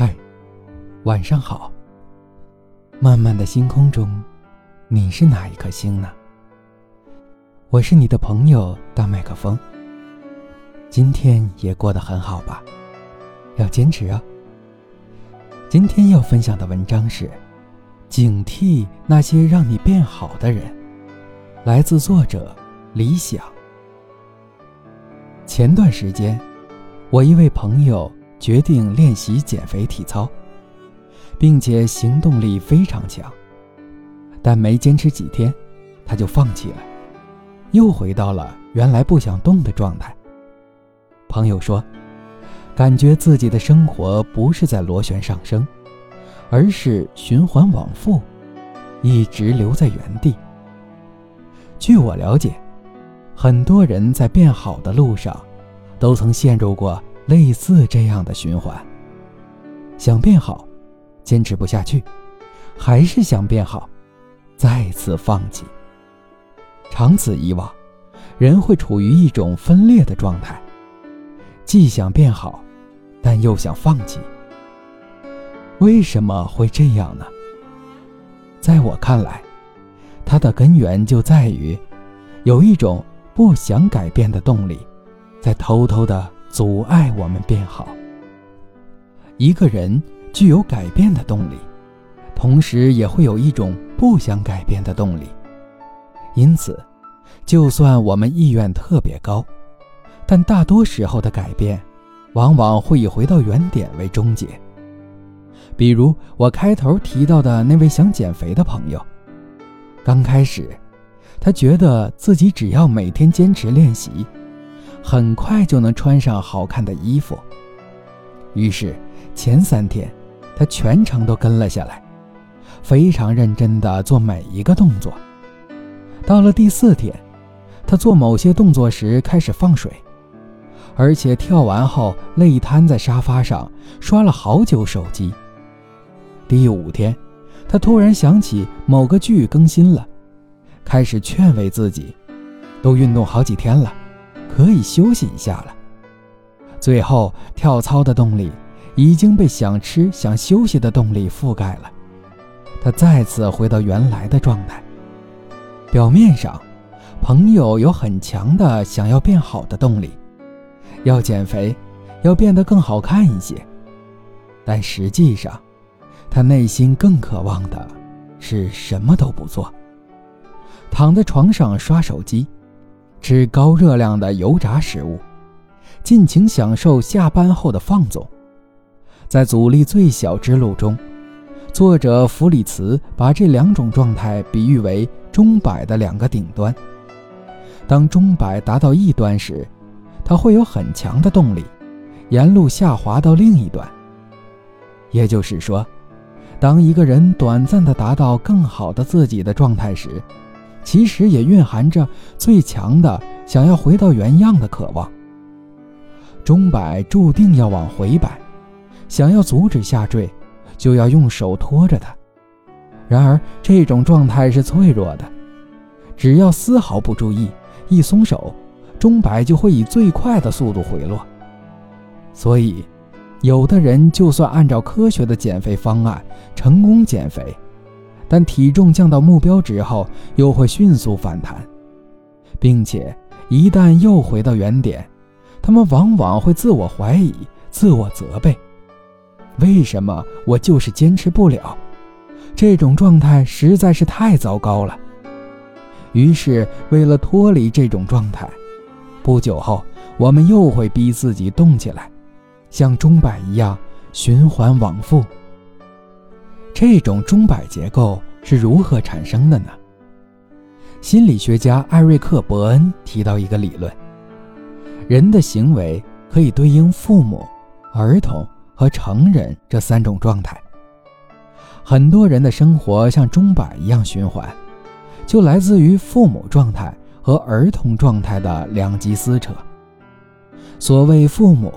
嗨，晚上好。漫漫的星空中，你是哪一颗星呢？我是你的朋友大麦克风。今天也过得很好吧？要坚持哦。今天要分享的文章是：警惕那些让你变好的人。来自作者李想。前段时间，我一位朋友。决定练习减肥体操，并且行动力非常强，但没坚持几天，他就放弃了，又回到了原来不想动的状态。朋友说，感觉自己的生活不是在螺旋上升，而是循环往复，一直留在原地。据我了解，很多人在变好的路上，都曾陷入过。类似这样的循环。想变好，坚持不下去，还是想变好，再次放弃。长此以往，人会处于一种分裂的状态，既想变好，但又想放弃。为什么会这样呢？在我看来，它的根源就在于，有一种不想改变的动力，在偷偷的。阻碍我们变好。一个人具有改变的动力，同时也会有一种不想改变的动力。因此，就算我们意愿特别高，但大多时候的改变，往往会以回到原点为终结。比如我开头提到的那位想减肥的朋友，刚开始，他觉得自己只要每天坚持练习。很快就能穿上好看的衣服。于是前三天，他全程都跟了下来，非常认真地做每一个动作。到了第四天，他做某些动作时开始放水，而且跳完后累瘫在沙发上刷了好久手机。第五天，他突然想起某个剧更新了，开始劝慰自己：“都运动好几天了。”可以休息一下了。最后，跳操的动力已经被想吃、想休息的动力覆盖了，他再次回到原来的状态。表面上，朋友有很强的想要变好的动力，要减肥，要变得更好看一些。但实际上，他内心更渴望的是什么都不做，躺在床上刷手机。吃高热量的油炸食物，尽情享受下班后的放纵。在阻力最小之路中，作者弗里茨把这两种状态比喻为钟摆的两个顶端。当钟摆达到一端时，它会有很强的动力，沿路下滑到另一端。也就是说，当一个人短暂地达到更好的自己的状态时，其实也蕴含着最强的想要回到原样的渴望。钟摆注定要往回摆，想要阻止下坠，就要用手托着它。然而这种状态是脆弱的，只要丝毫不注意，一松手，钟摆就会以最快的速度回落。所以，有的人就算按照科学的减肥方案成功减肥。但体重降到目标值后，又会迅速反弹，并且一旦又回到原点，他们往往会自我怀疑、自我责备：为什么我就是坚持不了？这种状态实在是太糟糕了。于是，为了脱离这种状态，不久后我们又会逼自己动起来，像钟摆一样循环往复。这种钟摆结构是如何产生的呢？心理学家艾瑞克·伯恩提到一个理论：人的行为可以对应父母、儿童和成人这三种状态。很多人的生活像钟摆一样循环，就来自于父母状态和儿童状态的两极撕扯。所谓父母，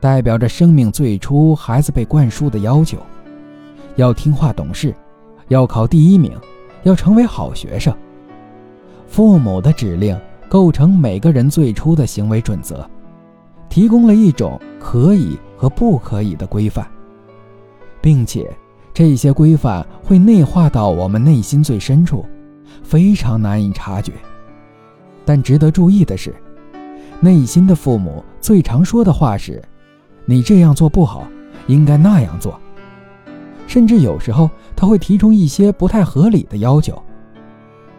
代表着生命最初孩子被灌输的要求。要听话懂事，要考第一名，要成为好学生。父母的指令构成每个人最初的行为准则，提供了一种可以和不可以的规范。并且这些规范会内化到我们内心最深处，非常难以察觉。但值得注意的是，内心的父母最常说的话是：“你这样做不好，应该那样做。”甚至有时候他会提出一些不太合理的要求：“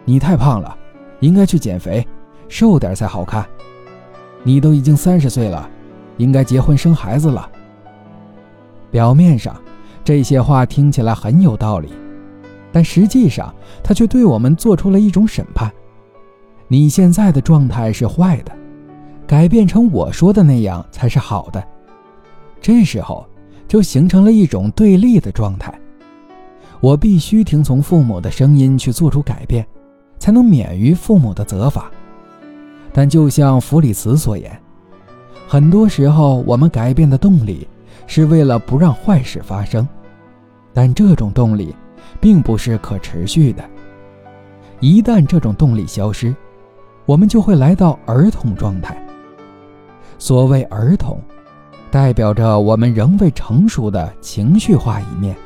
你太胖了，应该去减肥，瘦点才好看。你都已经三十岁了，应该结婚生孩子了。”表面上，这些话听起来很有道理，但实际上他却对我们做出了一种审判。你现在的状态是坏的，改变成我说的那样才是好的。这时候就形成了一种对立的状态。我必须听从父母的声音去做出改变，才能免于父母的责罚。但就像弗里茨所言，很多时候我们改变的动力是为了不让坏事发生，但这种动力并不是可持续的。一旦这种动力消失，我们就会来到儿童状态。所谓儿童，代表着我们仍未成熟的情绪化一面。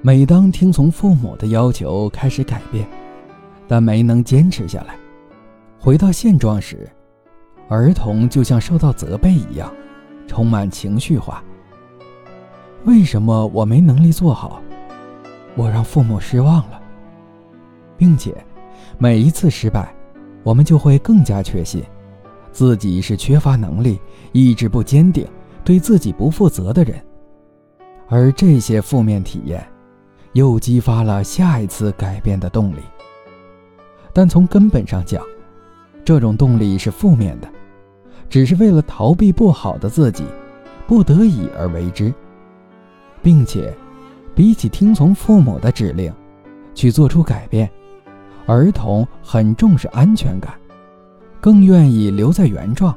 每当听从父母的要求开始改变，但没能坚持下来，回到现状时，儿童就像受到责备一样，充满情绪化。为什么我没能力做好？我让父母失望了，并且每一次失败。我们就会更加确信，自己是缺乏能力、意志不坚定、对自己不负责的人，而这些负面体验，又激发了下一次改变的动力。但从根本上讲，这种动力是负面的，只是为了逃避不好的自己，不得已而为之，并且，比起听从父母的指令，去做出改变。儿童很重视安全感，更愿意留在原状，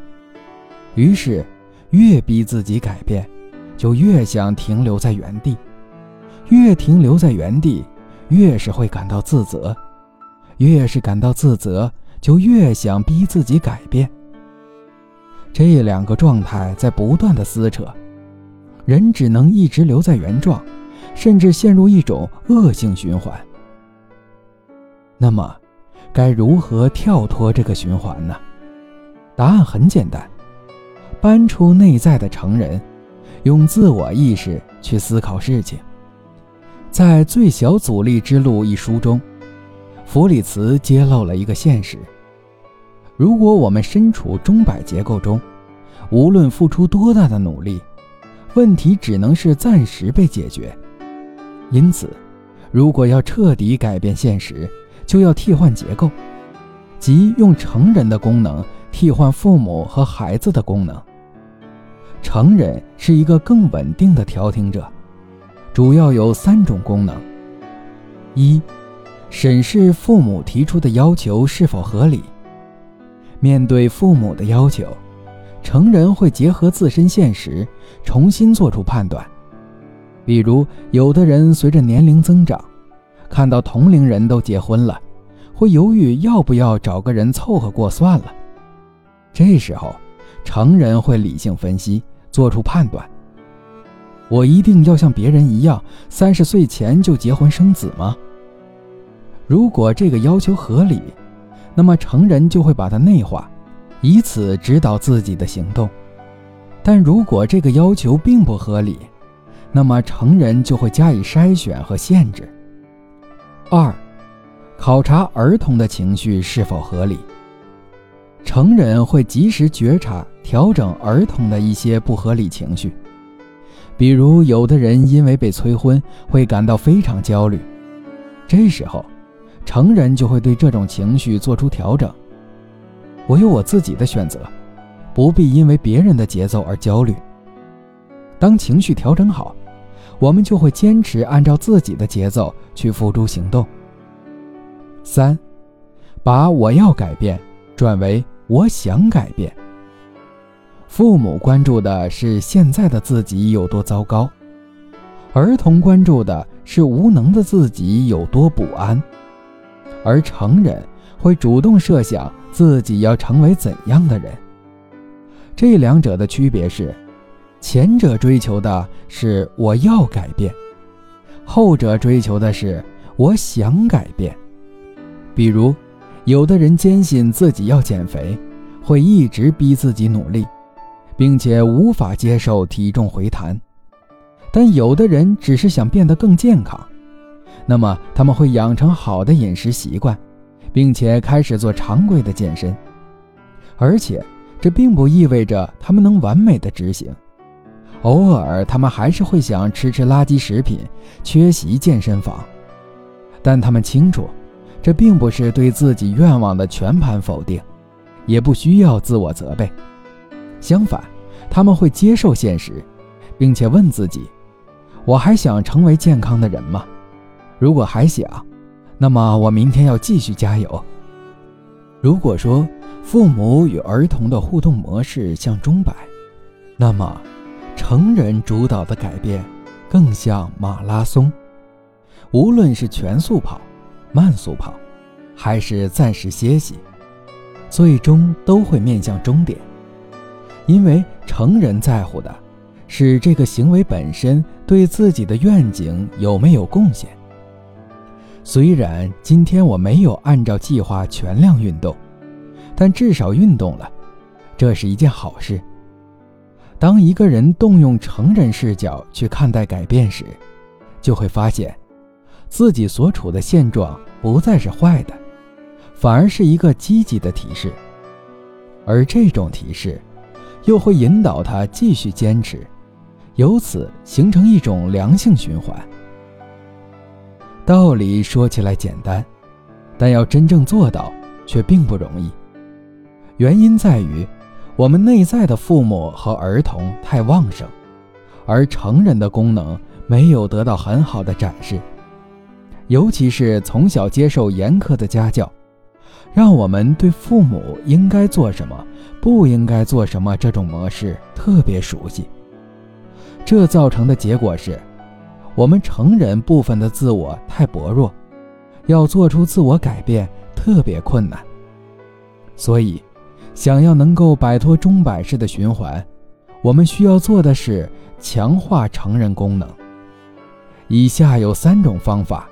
于是越逼自己改变，就越想停留在原地，越停留在原地，越是会感到自责，越是感到自责，就越想逼自己改变。这两个状态在不断的撕扯，人只能一直留在原状，甚至陷入一种恶性循环。那么，该如何跳脱这个循环呢？答案很简单：搬出内在的成人，用自我意识去思考事情。在《最小阻力之路》一书中，弗里茨揭露了一个现实：如果我们身处钟摆结构中，无论付出多大的努力，问题只能是暂时被解决。因此，如果要彻底改变现实，就要替换结构，即用成人的功能替换父母和孩子的功能。成人是一个更稳定的调停者，主要有三种功能：一、审视父母提出的要求是否合理。面对父母的要求，成人会结合自身现实，重新做出判断。比如，有的人随着年龄增长。看到同龄人都结婚了，会犹豫要不要找个人凑合过算了。这时候，成人会理性分析，做出判断：我一定要像别人一样，三十岁前就结婚生子吗？如果这个要求合理，那么成人就会把它内化，以此指导自己的行动；但如果这个要求并不合理，那么成人就会加以筛选和限制。二，考察儿童的情绪是否合理。成人会及时觉察、调整儿童的一些不合理情绪，比如有的人因为被催婚会感到非常焦虑，这时候，成人就会对这种情绪做出调整。我有我自己的选择，不必因为别人的节奏而焦虑。当情绪调整好。我们就会坚持按照自己的节奏去付诸行动。三，把我要改变转为我想改变。父母关注的是现在的自己有多糟糕，儿童关注的是无能的自己有多不安，而成人会主动设想自己要成为怎样的人。这两者的区别是。前者追求的是我要改变，后者追求的是我想改变。比如，有的人坚信自己要减肥，会一直逼自己努力，并且无法接受体重回弹；但有的人只是想变得更健康，那么他们会养成好的饮食习惯，并且开始做常规的健身，而且这并不意味着他们能完美的执行。偶尔，他们还是会想吃吃垃圾食品，缺席健身房，但他们清楚，这并不是对自己愿望的全盘否定，也不需要自我责备。相反，他们会接受现实，并且问自己：我还想成为健康的人吗？如果还想，那么我明天要继续加油。如果说父母与儿童的互动模式像钟摆，那么。成人主导的改变，更像马拉松。无论是全速跑、慢速跑，还是暂时歇息，最终都会面向终点。因为成人在乎的，是这个行为本身对自己的愿景有没有贡献。虽然今天我没有按照计划全量运动，但至少运动了，这是一件好事。当一个人动用成人视角去看待改变时，就会发现，自己所处的现状不再是坏的，反而是一个积极的提示。而这种提示，又会引导他继续坚持，由此形成一种良性循环。道理说起来简单，但要真正做到却并不容易。原因在于。我们内在的父母和儿童太旺盛，而成人的功能没有得到很好的展示。尤其是从小接受严苛的家教，让我们对父母应该做什么、不应该做什么这种模式特别熟悉。这造成的结果是，我们成人部分的自我太薄弱，要做出自我改变特别困难。所以。想要能够摆脱钟摆式的循环，我们需要做的是强化成人功能。以下有三种方法，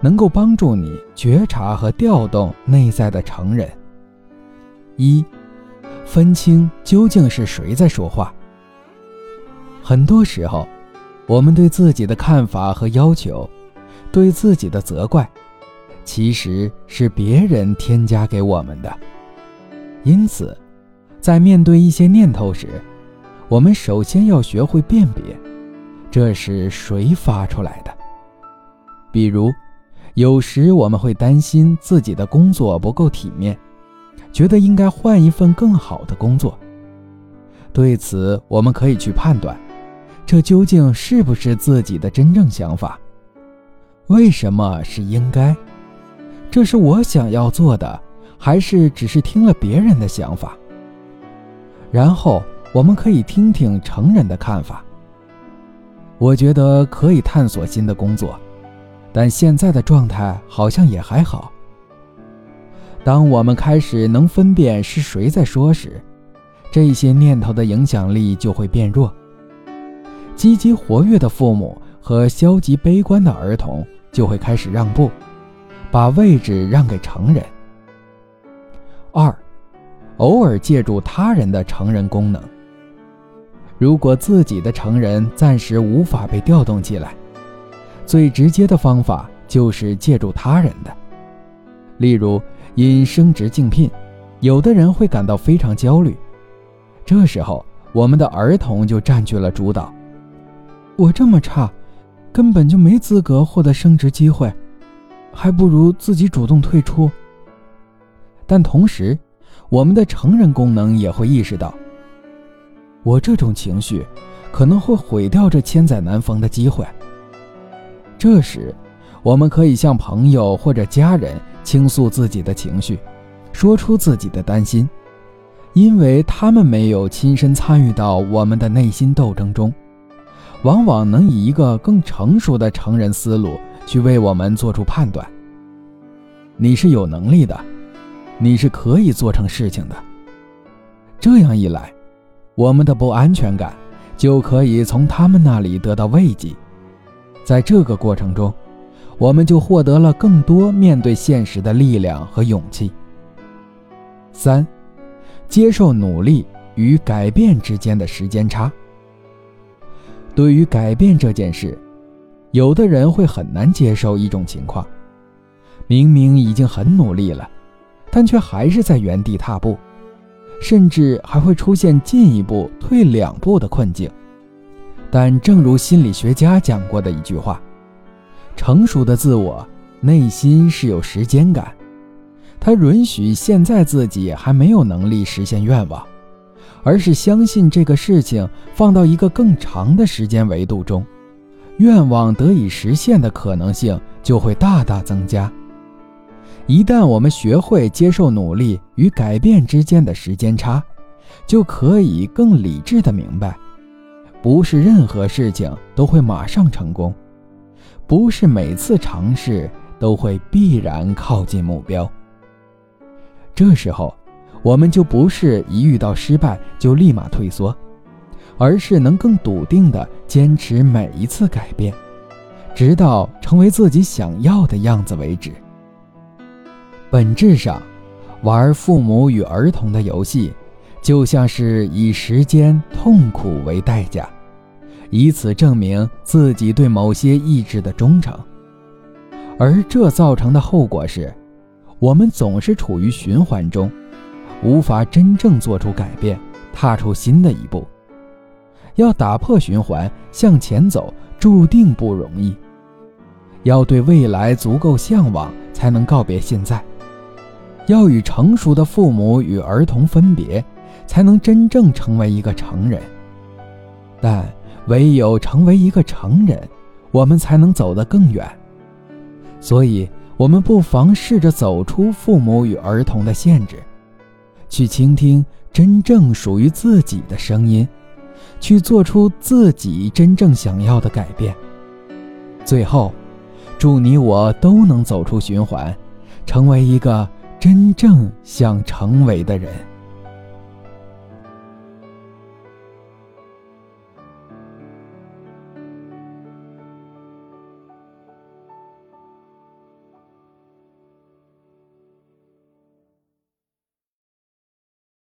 能够帮助你觉察和调动内在的成人。一，分清究竟是谁在说话。很多时候，我们对自己的看法和要求，对自己的责怪，其实是别人添加给我们的。因此，在面对一些念头时，我们首先要学会辨别，这是谁发出来的。比如，有时我们会担心自己的工作不够体面，觉得应该换一份更好的工作。对此，我们可以去判断，这究竟是不是自己的真正想法？为什么是应该？这是我想要做的。还是只是听了别人的想法，然后我们可以听听成人的看法。我觉得可以探索新的工作，但现在的状态好像也还好。当我们开始能分辨是谁在说时，这些念头的影响力就会变弱。积极活跃的父母和消极悲观的儿童就会开始让步，把位置让给成人。二，偶尔借助他人的成人功能。如果自己的成人暂时无法被调动起来，最直接的方法就是借助他人的。例如，因升职竞聘，有的人会感到非常焦虑，这时候我们的儿童就占据了主导。我这么差，根本就没资格获得升职机会，还不如自己主动退出。但同时，我们的成人功能也会意识到，我这种情绪可能会毁掉这千载难逢的机会。这时，我们可以向朋友或者家人倾诉自己的情绪，说出自己的担心，因为他们没有亲身参与到我们的内心斗争中，往往能以一个更成熟的成人思路去为我们做出判断。你是有能力的。你是可以做成事情的。这样一来，我们的不安全感就可以从他们那里得到慰藉。在这个过程中，我们就获得了更多面对现实的力量和勇气。三，接受努力与改变之间的时间差。对于改变这件事，有的人会很难接受一种情况：明明已经很努力了，但却还是在原地踏步，甚至还会出现进一步退两步的困境。但正如心理学家讲过的一句话：“成熟的自我内心是有时间感，他允许现在自己还没有能力实现愿望，而是相信这个事情放到一个更长的时间维度中，愿望得以实现的可能性就会大大增加。一旦我们学会接受努力与改变之间的时间差，就可以更理智地明白。”不是任何事情都会马上成功，不是每次尝试都会必然靠近目标。这时候，我们就不是一遇到失败就立马退缩，而是能更笃定地坚持每一次改变，直到成为自己想要的样子为止。本质上，玩父母与儿童的游戏，就像是以时间、痛苦为代价。以此证明自己对某些意志的忠诚，而这造成的后果是，我们总是处于循环中，无法真正做出改变，踏出新的一步。要打破循环向前走，注定不容易。要对未来足够向往，才能告别现在；要与成熟的父母与儿童分别，才能真正成为一个成人。但。唯有成为一个成人，我们才能走得更远。所以，我们不妨试着走出父母与儿童的限制，去倾听真正属于自己的声音，去做出自己真正想要的改变。最后，祝你我都能走出循环，成为一个真正想成为的人。